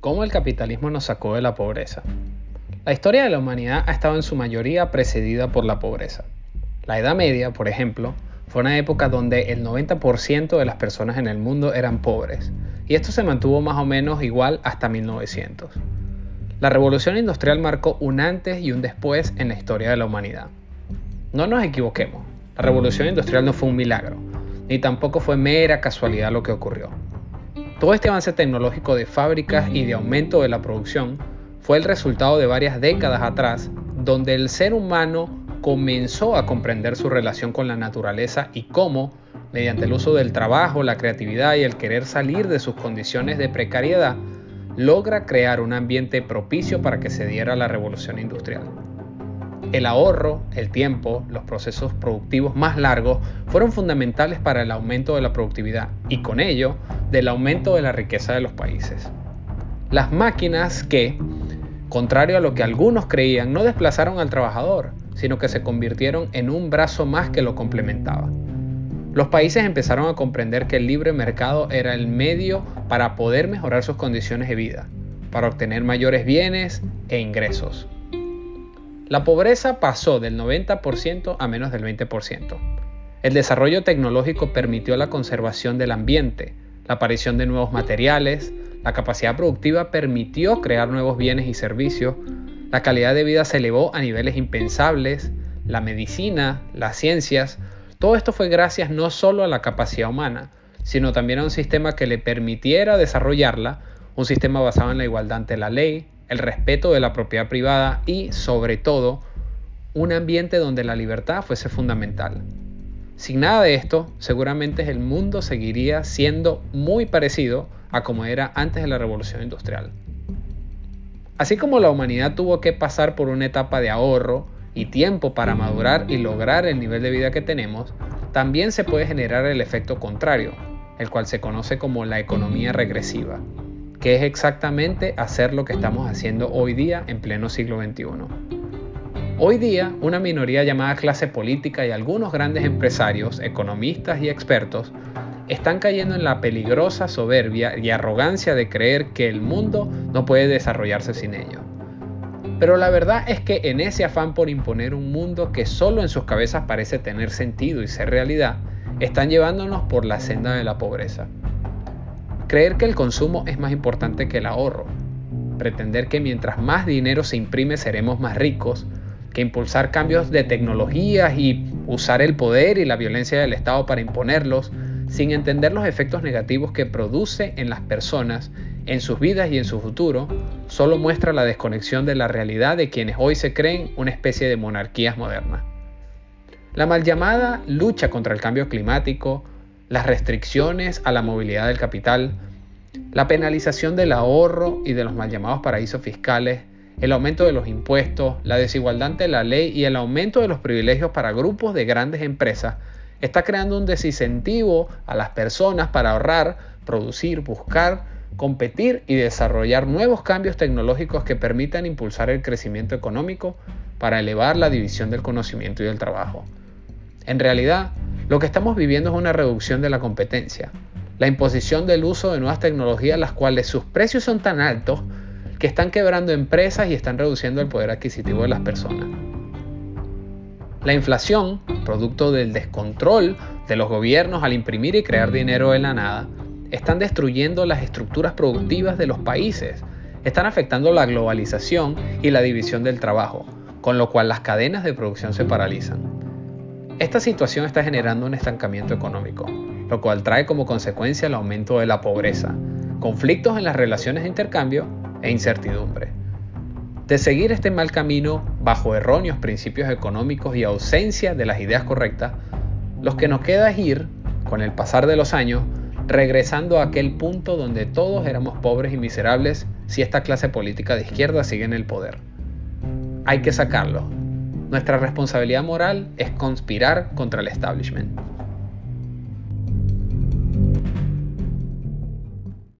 cómo el capitalismo nos sacó de la pobreza. La historia de la humanidad ha estado en su mayoría precedida por la pobreza. La Edad Media, por ejemplo, fue una época donde el 90% de las personas en el mundo eran pobres, y esto se mantuvo más o menos igual hasta 1900. La revolución industrial marcó un antes y un después en la historia de la humanidad. No nos equivoquemos, la revolución industrial no fue un milagro, ni tampoco fue mera casualidad lo que ocurrió. Todo este avance tecnológico de fábricas y de aumento de la producción fue el resultado de varias décadas atrás, donde el ser humano comenzó a comprender su relación con la naturaleza y cómo, mediante el uso del trabajo, la creatividad y el querer salir de sus condiciones de precariedad, logra crear un ambiente propicio para que se diera la revolución industrial. El ahorro, el tiempo, los procesos productivos más largos fueron fundamentales para el aumento de la productividad y con ello del aumento de la riqueza de los países. Las máquinas que, contrario a lo que algunos creían, no desplazaron al trabajador, sino que se convirtieron en un brazo más que lo complementaba. Los países empezaron a comprender que el libre mercado era el medio para poder mejorar sus condiciones de vida, para obtener mayores bienes e ingresos. La pobreza pasó del 90% a menos del 20%. El desarrollo tecnológico permitió la conservación del ambiente, la aparición de nuevos materiales, la capacidad productiva permitió crear nuevos bienes y servicios, la calidad de vida se elevó a niveles impensables, la medicina, las ciencias, todo esto fue gracias no solo a la capacidad humana, sino también a un sistema que le permitiera desarrollarla, un sistema basado en la igualdad ante la ley, el respeto de la propiedad privada y, sobre todo, un ambiente donde la libertad fuese fundamental. Sin nada de esto, seguramente el mundo seguiría siendo muy parecido a como era antes de la revolución industrial. Así como la humanidad tuvo que pasar por una etapa de ahorro y tiempo para madurar y lograr el nivel de vida que tenemos, también se puede generar el efecto contrario, el cual se conoce como la economía regresiva que es exactamente hacer lo que estamos haciendo hoy día en pleno siglo XXI. Hoy día, una minoría llamada clase política y algunos grandes empresarios, economistas y expertos están cayendo en la peligrosa soberbia y arrogancia de creer que el mundo no puede desarrollarse sin ellos. Pero la verdad es que en ese afán por imponer un mundo que solo en sus cabezas parece tener sentido y ser realidad, están llevándonos por la senda de la pobreza. Creer que el consumo es más importante que el ahorro. Pretender que mientras más dinero se imprime seremos más ricos. Que impulsar cambios de tecnologías y usar el poder y la violencia del Estado para imponerlos, sin entender los efectos negativos que produce en las personas, en sus vidas y en su futuro, solo muestra la desconexión de la realidad de quienes hoy se creen una especie de monarquías modernas. La mal llamada lucha contra el cambio climático, las restricciones a la movilidad del capital, la penalización del ahorro y de los mal llamados paraísos fiscales, el aumento de los impuestos, la desigualdad ante la ley y el aumento de los privilegios para grupos de grandes empresas está creando un desincentivo a las personas para ahorrar, producir, buscar, competir y desarrollar nuevos cambios tecnológicos que permitan impulsar el crecimiento económico para elevar la división del conocimiento y del trabajo. En realidad, lo que estamos viviendo es una reducción de la competencia, la imposición del uso de nuevas tecnologías, las cuales sus precios son tan altos que están quebrando empresas y están reduciendo el poder adquisitivo de las personas. La inflación, producto del descontrol de los gobiernos al imprimir y crear dinero de la nada, están destruyendo las estructuras productivas de los países, están afectando la globalización y la división del trabajo, con lo cual las cadenas de producción se paralizan. Esta situación está generando un estancamiento económico, lo cual trae como consecuencia el aumento de la pobreza, conflictos en las relaciones de intercambio e incertidumbre. De seguir este mal camino bajo erróneos principios económicos y ausencia de las ideas correctas, lo que nos queda es ir, con el pasar de los años, regresando a aquel punto donde todos éramos pobres y miserables si esta clase política de izquierda sigue en el poder. Hay que sacarlo, nuestra responsabilidad moral es conspirar contra el establishment.